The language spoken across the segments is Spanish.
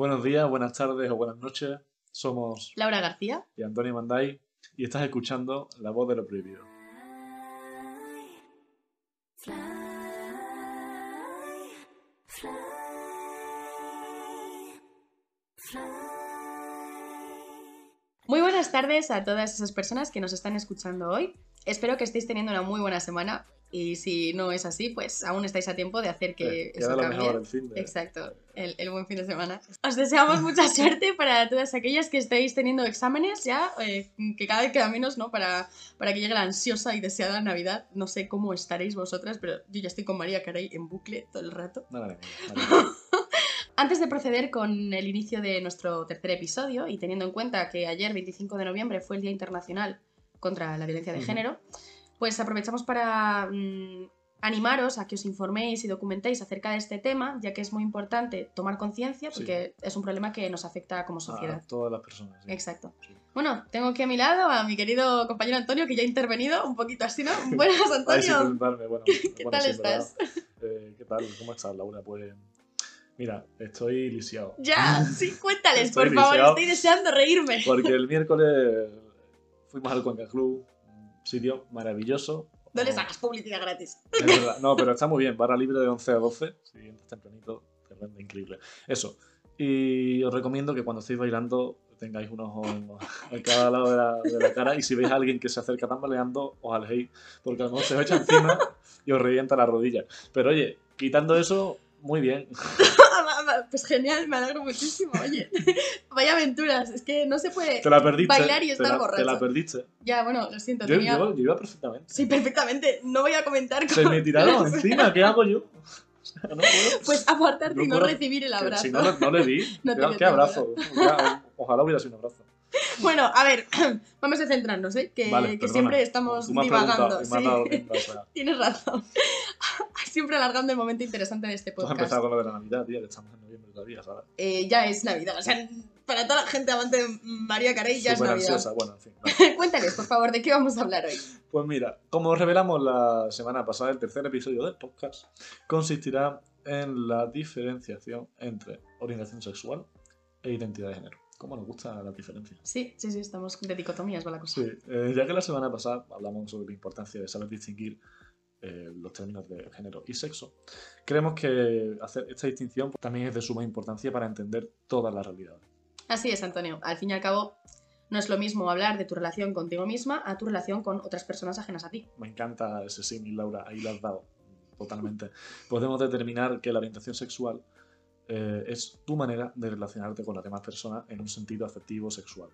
Buenos días, buenas tardes o buenas noches. Somos Laura García. y Antonio Manday y estás escuchando La Voz de lo Prohibido. Muy buenas tardes a todas esas personas que nos están escuchando hoy. Espero que estéis teniendo una muy buena semana y si no es así, pues aún estáis a tiempo de hacer que Eh, eso cambie. mejor el fin de... Exacto, el, el buen fin de semana. Os deseamos mucha suerte para todas aquellas que estéis teniendo exámenes ya, eh, que cada vez queda menos, ¿no? Para, para que llegue la ansiosa y deseada Navidad. No sé cómo estaréis vosotras, pero yo ya estoy con María Carey en bucle todo el rato. Madre mía. Antes de proceder con el inicio de nuestro tercer episodio y teniendo en cuenta que ayer, 25 de noviembre, fue el Día Internacional contra la Violencia de Ujú. Género, pues aprovechamos para mm, animaros a que os informéis y documentéis acerca de este tema, ya que es muy importante tomar conciencia porque es un problema que nos afecta como sociedad. A todas las personas. sí. Exacto. Sí. Bueno, tengo aquí a mi lado a mi querido compañero Antonio, que ya ha intervenido un poquito así, ¿no? Buenas, Antonio. bueno, ¿Qué bueno, tal estás? Eh, ¿Qué tal? ¿Cómo estás, Laura? Pues mira, estoy lisiado. Ya, sí, cuéntales, Estoy por favor, estoy deseando reírme. Porque el miércoles fuimos al Cuenca Club, sitio maravilloso. No le sacas publicidad gratis. es verdad. No, pero está muy bien. Barra libre de 11 a 12. Si entras tempranito, te rende increíble. Eso. Y os recomiendo que cuando estéis bailando tengáis un ojo a cada lado de la, de la cara. Y si veis a alguien que se acerca tambaleando, os alejéis. Porque a lo mejor se os echa encima y os revienta la rodilla. Pero oye, quitando eso, muy bien. Pues genial, me alegro muchísimo, oye. Vaya aventuras, es que no se puede... Te la perdiste. Bailar y te estar la- borracho. Te la perdiste. Ya, bueno, lo siento, Yo, tenía... yo- yo iba perfectamente. Sí, perfectamente, no voy a comentar Se cómo- me tiraron encima. ¿Qué hago yo? No puedo. Pues apartarte No y no recibir el Que abrazo. Si no, le di. Te ¿Qué, abrazo? Ojalá hubiera sido un abrazo. Bueno, a ver, vamos a centrarnos, ¿eh? Que, Vale, que perdona. siempre estamos divagando. sí. tiempo, o sea, Tienes razón. Siempre alargando el momento interesante de este Tú has podcast. empezado con lo de la Navidad, tía, que estamos en noviembre todavía, ¿sabes? Eh, ya es Navidad, o sea, para toda la gente amante de María Carey ya es Navidad. ansiosa, bueno, en fin. vale. Cuéntales, por favor, ¿de qué vamos a hablar hoy? Pues mira, como revelamos la semana pasada, el tercer episodio del podcast consistirá en la diferenciación entre orientación sexual e identidad de género. ¿Cómo nos gusta la diferencia? Sí, sí, sí, estamos de dicotomías, va la cosa. Sí, eh, ya que la semana pasada hablamos sobre la importancia de saber distinguir eh, los términos de género y sexo, creemos que hacer esta distinción también es de suma importancia para entender todas las realidades. Así es, Antonio. Al fin y al cabo, no es lo mismo hablar de tu relación contigo misma a tu relación con otras personas ajenas a ti. Me encanta ese símil, Laura, ahí lo has dado totalmente. Podemos determinar que la orientación sexual eh, es tu manera de relacionarte con las demás personas en un sentido afectivo sexual.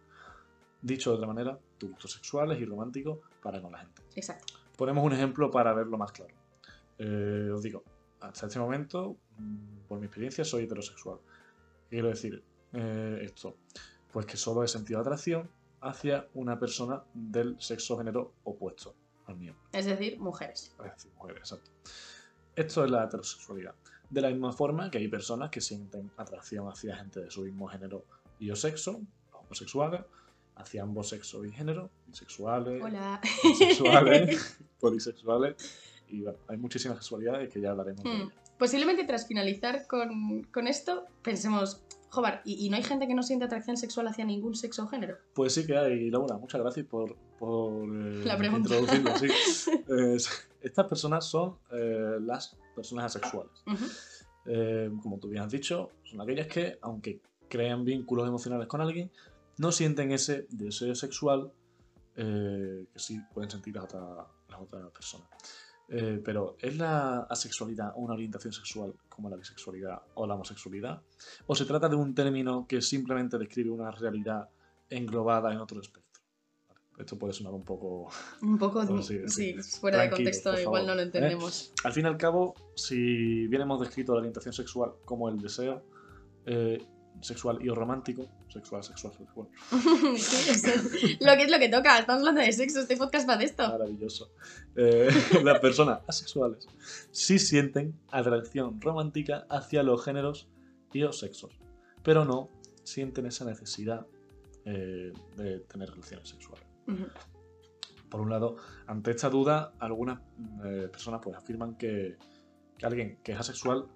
Dicho de otra manera, tus gustos sexuales y románticos para con la gente. Exacto. Ponemos un ejemplo para verlo más claro. Eh, os digo, hasta este momento, mm, por mi experiencia, soy heterosexual. ¿Qué quiero decir eh, esto? Pues que solo he sentido atracción hacia una persona del sexo género opuesto al mío. Es decir, mujeres. Es decir, mujeres, exacto. Esto es la heterosexualidad. De la misma forma que hay personas que sienten atracción hacia gente de su mismo género y o sexo, homosexuales, hacia ambos sexos y género, bisexuales, Hola. bisexuales, polisexuales, y bueno, hay muchísimas sexualidades que ya hablaremos Hmm. Posiblemente tras finalizar con, con esto, pensemos, joder, ¿y, y no hay gente que no siente atracción sexual hacia ningún sexo o género? Pues sí que hay, Laura, muchas gracias por, por eh, La pregunta. introducirlo. sí. Eh, estas personas son eh, las personas asexuales. Eh, como tú bien has dicho, son aquellas que, aunque crean vínculos emocionales con alguien, no sienten ese deseo sexual que sí pueden sentir las otras, las otras personas. Eh, pero ¿es la asexualidad una orientación sexual como la bisexualidad o la homosexualidad? ¿O se trata de un término que simplemente describe una realidad englobada en otro espectro? Vale, Esto puede sonar un poco Un poco, sí, fuera de contexto, igual no lo ¿eh? entendemos. Al fin y al cabo, si bien hemos descrito la orientación sexual como el deseo eh, sexual y o romántico, sexual, sexual, sexual, Sí, eso es lo que es lo que toca. Estamos hablando de sexo, este podcast va de esto. maravilloso, eh, las personas asexuales sí sienten atracción romántica hacia los géneros y o sexos, pero no sienten esa necesidad eh, de tener relaciones sexuales. Por un lado, ante esta duda, algunas eh, personas pues, afirman que, que alguien que es asexual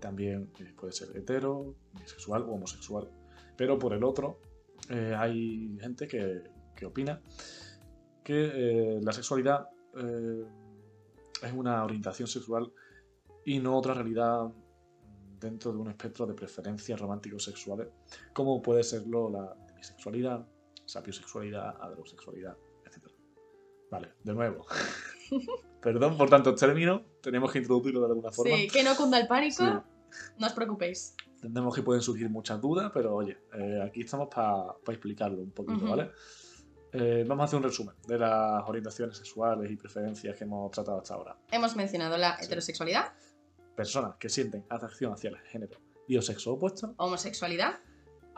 también eh, puede ser hetero, bisexual o homosexual. Pero por el otro, eh, hay gente que, que opina que eh, la sexualidad es una orientación sexual y no otra realidad dentro de un espectro de preferencias románticos sexuales, como puede serlo la bisexualidad, sapiosexualidad, heterosexualidad, etc. Vale, de nuevo. Perdón por tantos términos, tenemos que introducirlo de alguna forma. Sí, que no cunda el pánico, Sí. no os preocupéis. Entendemos que pueden surgir muchas dudas, pero oye, eh, aquí estamos para explicarlo un poquito, Ujú. ¿vale? Eh, vamos a hacer un resumen de las orientaciones sexuales y preferencias que hemos tratado hasta ahora. Hemos mencionado la Sí. heterosexualidad, Personas que sienten atracción hacia el género y o sexo opuesto, homosexualidad,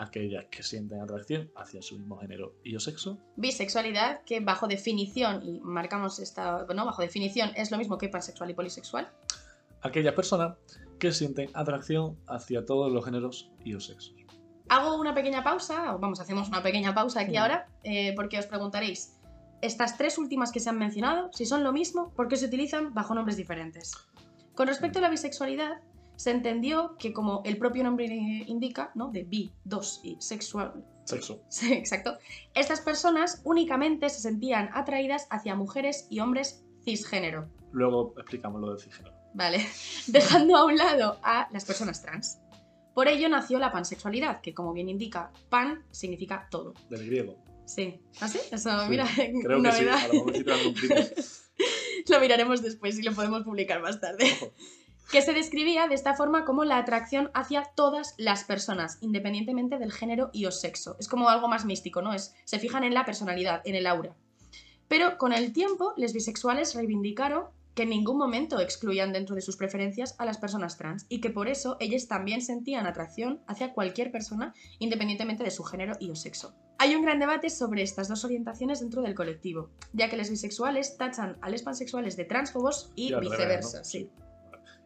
aquellas que sienten atracción hacia su mismo género y o sexo, bisexualidad, que bajo definición, y marcamos esta, bueno, bajo definición es lo mismo que pansexual y polisexual, aquellas personas que sienten atracción hacia todos los géneros y o sexos. Hago una pequeña pausa, o vamos, hacemos una pequeña pausa aquí Sí. ahora, eh, porque os preguntaréis, estas tres últimas que se han mencionado, si son lo mismo, ¿por qué se utilizan bajo nombres diferentes? Con respecto a la bisexualidad, se entendió que como el propio nombre indica, ¿no? De bi, dos y sexual, Sexo. Sí, exacto. Estas personas únicamente se sentían atraídas hacia mujeres y hombres cisgénero. Luego explicamos lo del cisgénero. Vale. Dejando a un lado a las personas trans. Por ello nació la pansexualidad, que como bien indica, pan significa todo. Del griego. Sí. ¿Ah, sí? Eso, Sí, mira, Creo que sí, novedad. a lo mejor sí te. Lo miraremos después y lo podemos publicar más tarde. Ojo. Que se describía de esta forma como la atracción hacia todas las personas, independientemente del género y o sexo. Es como algo más místico, ¿no? Es, se fijan en la personalidad, en el aura. Pero con el tiempo, los bisexuales reivindicaron que en ningún momento excluían dentro de sus preferencias a las personas trans y que por eso ellos también sentían atracción hacia cualquier persona independientemente de su género y o sexo. Hay un gran debate sobre estas dos orientaciones dentro del colectivo, ya que los bisexuales tachan a los pansexuales de transfobos y, Y al revés, viceversa. ¿no? sí.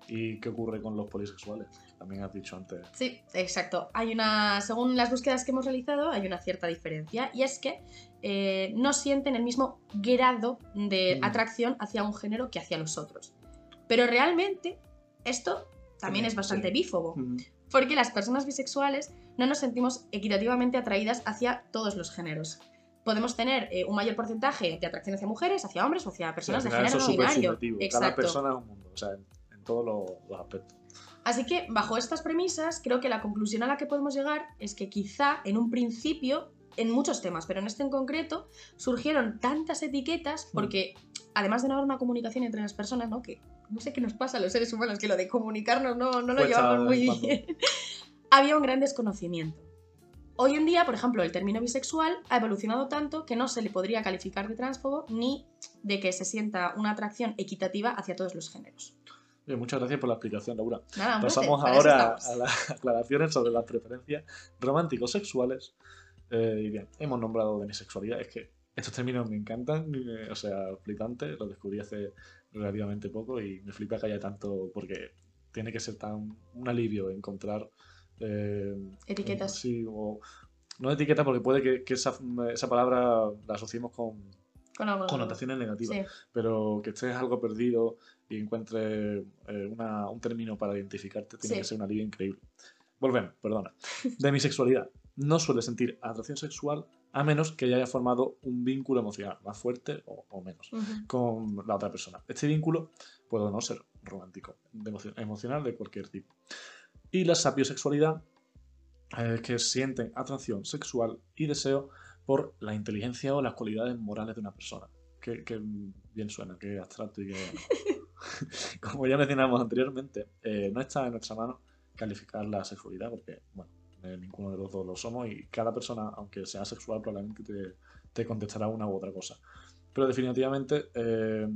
¿Y qué ocurre con los polisexuales? También has dicho antes. Sí, exacto. Hay una, según las búsquedas que hemos realizado, hay una cierta diferencia y es que eh, no sienten el mismo grado de Mm. atracción hacia un género que hacia los otros. Pero realmente esto también Sí, es bastante sí. bífobo, Mm, porque las personas bisexuales no nos sentimos equitativamente atraídas hacia todos los géneros. Podemos tener eh, un mayor porcentaje de atracción hacia mujeres, hacia hombres o hacia Sí, personas al de género no binario. subjetivo. Cada Exacto. persona es un mundo, o sea, todos los, los aspectos. Así que, bajo estas premisas, creo que la conclusión a la que podemos llegar es que quizá en un principio, en muchos temas, pero en este en concreto, surgieron tantas etiquetas porque, además de no haber una comunicación entre las personas, ¿no? Que no sé qué nos pasa a los seres humanos, que lo de comunicarnos no, no lo Cuesta llevamos muy vez en cuando. bien. Había un gran desconocimiento. Hoy en día, por ejemplo, el término bisexual ha evolucionado tanto que no se le podría calificar de transfobo ni de que se sienta una atracción equitativa hacia todos los géneros. Bien, muchas gracias por la explicación, Laura. Nada, Pasamos ahora a las aclaraciones sobre las preferencias romántico-sexuales. Eh, y bien, hemos nombrado demisexualidad. Es que estos términos me encantan, eh, o sea, flipante. Los descubrí hace relativamente poco y me flipa que haya tanto, porque tiene que ser tan un alivio encontrar. eh, Etiquetas. Sí, o. No etiqueta porque puede que, que esa, esa palabra la asociemos con Con connotaciones negativas Sí. pero que estés algo perdido y encuentres eh, una- un término para identificarte tiene Sí. que ser un alivio increíble. Volvemos, perdona. Demisexualidad. No suele sentir atracción sexual a menos que haya formado un vínculo emocional más fuerte o, o menos con la otra persona. Este vínculo puede no ser romántico, de emocio- emocional de cualquier tipo. Y la sapiosexualidad es que sienten atracción sexual y deseo por la inteligencia o las cualidades morales de una persona. Que, que bien suena, que abstracto y que... Como ya mencionamos anteriormente, eh, no está en nuestra mano calificar la sexualidad porque, bueno, eh, ninguno de los dos lo somos y cada persona, aunque sea sexual, probablemente te, te contestará una u otra cosa. Pero definitivamente eh,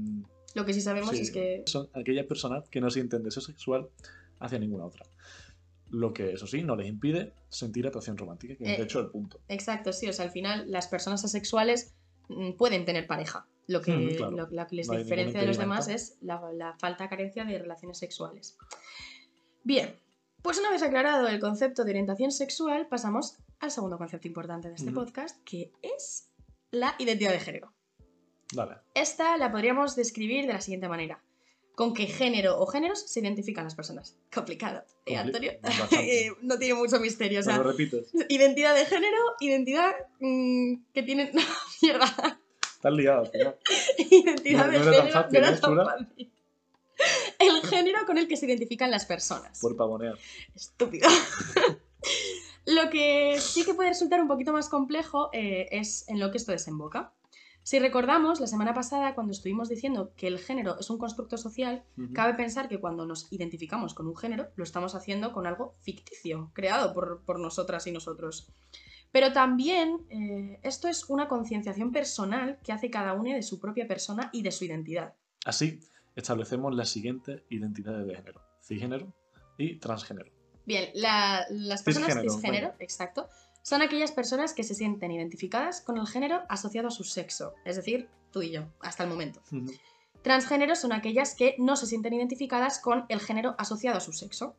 Lo que sí sabemos Sí. es que son aquellas personas que no sienten deseo sexual hacia ninguna otra. Lo que, eso sí, no les impide sentir atracción romántica, que es de Eh, hecho el punto. Exacto, sí, o sea, al final las personas asexuales mm, pueden tener pareja. Lo que, Mm, claro. lo, lo que les No diferencia de los demás es la, la falta carencia de relaciones sexuales. Bien, pues una vez aclarado el concepto de orientación sexual, pasamos al segundo concepto importante de este podcast, que es la identidad de género. Dale. Esta la podríamos describir de la siguiente manera. Con qué género o géneros se identifican las personas. Complicado, ¿eh, Antonio? Eh, no tiene mucho misterio. O sea, ¿Me lo repites? identidad de género, identidad mm, que tiene. No, mierda. Estás liado, final. Identidad No- de no era tan género. fácil, no era ¿eh, tan chula? fácil. El género con el que se identifican las personas. Por pavonear. Estúpido. lo que sí que puede resultar un poquito más complejo eh, es en lo que esto desemboca. Si recordamos, la semana pasada, cuando estuvimos diciendo que el género es un constructo social, cabe pensar que cuando nos identificamos con un género, lo estamos haciendo con algo ficticio, creado por, por nosotras y nosotros. Pero también eh, esto es una concienciación personal que hace cada uno de su propia persona y de su identidad. Así, establecemos las siguientes identidades de género: cisgénero y transgénero. Bien, la- las personas Cisgénero, cisgénero, exacto, son aquellas personas que se sienten identificadas con el género asociado a su sexo, es decir, tú y yo, hasta el momento. Ujú. Transgénero son aquellas que no se sienten identificadas con el género asociado a su sexo.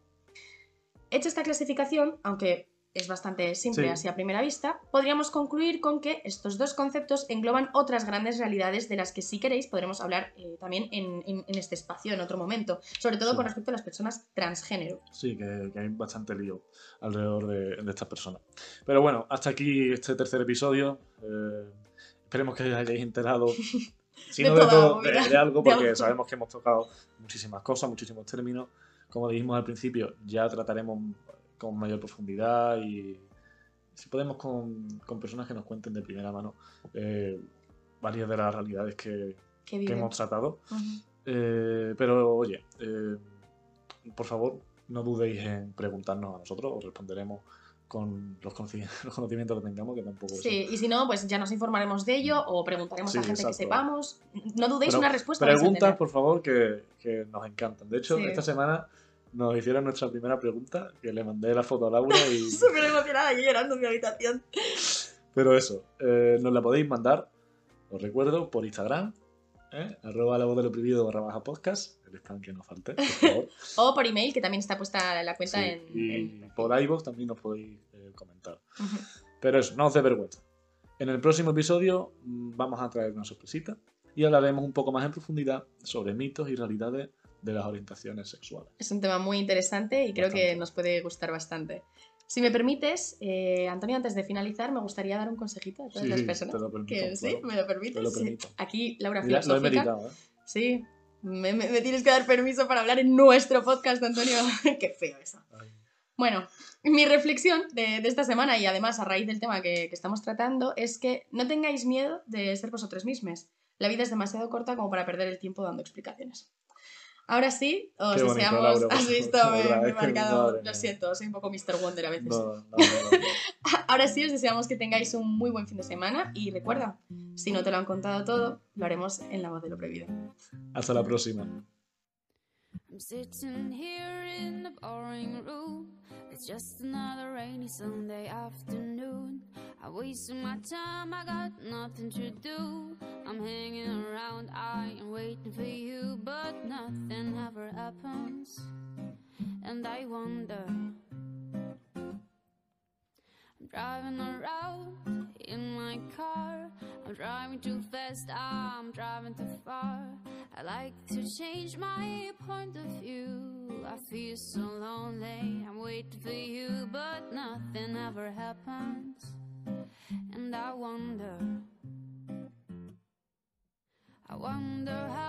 Hecha esta clasificación, aunque es bastante simple Sí. así a primera vista, podríamos concluir con que estos dos conceptos engloban otras grandes realidades de las que si queréis podremos hablar eh, también en, en- en este espacio, en otro momento, sobre todo Sí. con respecto a las personas transgénero. Sí, que, que hay bastante lío alrededor de, de estas personas. Pero bueno, hasta aquí este tercer episodio. Eh, esperemos que os hayáis enterado, si De no de toda todo, de, de algo, de porque algo. sabemos que hemos tocado muchísimas cosas, muchísimos términos. Como dijimos al principio, ya trataremos con mayor profundidad y si podemos con, con personas que nos cuenten de primera mano eh, varias de las realidades que, Que que hemos tratado. Ujú. Eh, pero oye, eh, por favor, no dudéis en preguntarnos a nosotros, os responderemos con los, los conocimientos que tengamos, que tampoco es- Sí, y si no, pues ya nos informaremos de ello o preguntaremos Sí, a gente que exacto. sepamos. No dudéis Pero una respuesta. Preguntas, por favor, que, que nos encantan. De hecho, Sí. esta semana nos hicieron nuestra primera pregunta, que le mandé la foto a Laura y... Súper emocionada, yo llorando en mi habitación. Pero eso, eh, nos la podéis mandar, os recuerdo, por Instagram, ¿eh? arroba la voz de lo prohibido barra baja podcast, el spam que nos falte, por favor. O por email, que también está puesta la cuenta Sí, en, y en- por iVoox también nos podéis eh, comentar. Pero eso, no os dé vergüenza. En el próximo episodio mm, vamos a traer una sorpresita y hablaremos un poco más en profundidad sobre mitos y realidades de las orientaciones sexuales. Es un tema muy interesante y creo que nos puede gustar bastante. Si me permites, eh, Antonio, antes de finalizar, me gustaría dar un consejito a todas Sí, las personas. te lo permito, que sí, me lo permites. Te lo permito. Aquí, Laura Mira, lo he meditado, ¿eh? Sí, me, me- me tienes que dar permiso para hablar en nuestro podcast, Antonio. Qué feo eso. Ay. Bueno, mi reflexión de, de esta semana y además a raíz del tema que, que estamos tratando es que no tengáis miedo de ser vosotros mismos. La vida es demasiado corta como para perder el tiempo dando explicaciones. Ahora sí, os Qué bonito, deseamos. Laura, has visto, me, verdad, me he marcado. Lo mía. siento, soy un poco Mr. Wonder a veces. No, no, no, no. Ahora sí, os deseamos que tengáis un muy buen fin de semana y recuerda, si no te lo han contado todo, lo haremos en la voz de lo prohibido. Hasta la próxima. I'm sitting here in the boring room. It's just another rainy Sunday afternoon. I wasted my time, I got nothing to do. I'm hanging around, I am waiting for you, but nothing ever happens. And I wonder. Driving around in my car. I'm driving too fast, I'm driving too far. I like to change my point of view. I feel so lonely. I'm waiting for you, but nothing ever happens. And I wonder. I wonder how.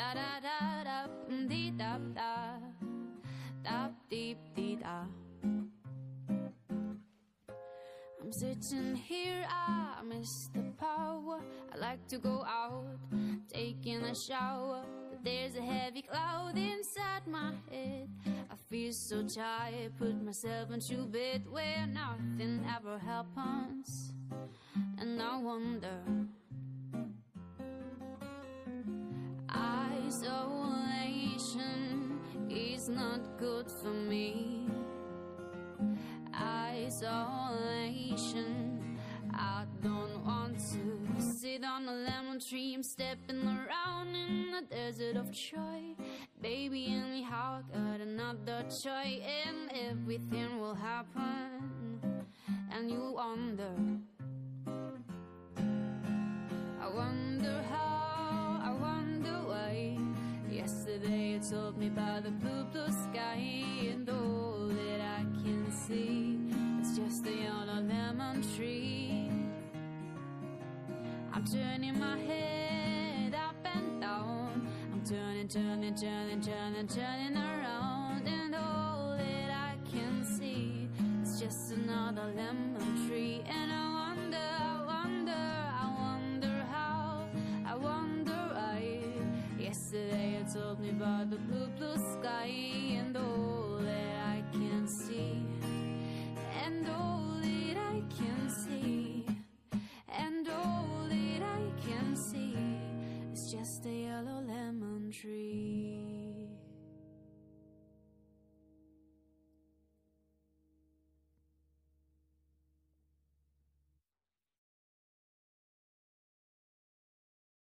da da da da mm, dee da da da dee dee da. I'm sitting here, I miss the power. I like to go out, taking a shower. But there's a heavy cloud inside my head. I feel so tired, put myself into bed where nothing ever happens. And I wonder. Isolation is not good for me. Isolation. I don't want to sit on a lemon tree. I'm stepping around in the desert of joy. Baby, and me how I got another choice, and everything will happen. And you wonder. Told me about the blue, blue sky, and all that I can see is just a yellow lemon tree. I'm turning my head up and down. I'm turning, turning, turning, turning, turning around, and all that I can see is just another lemon me by the blue, blue sky and oh.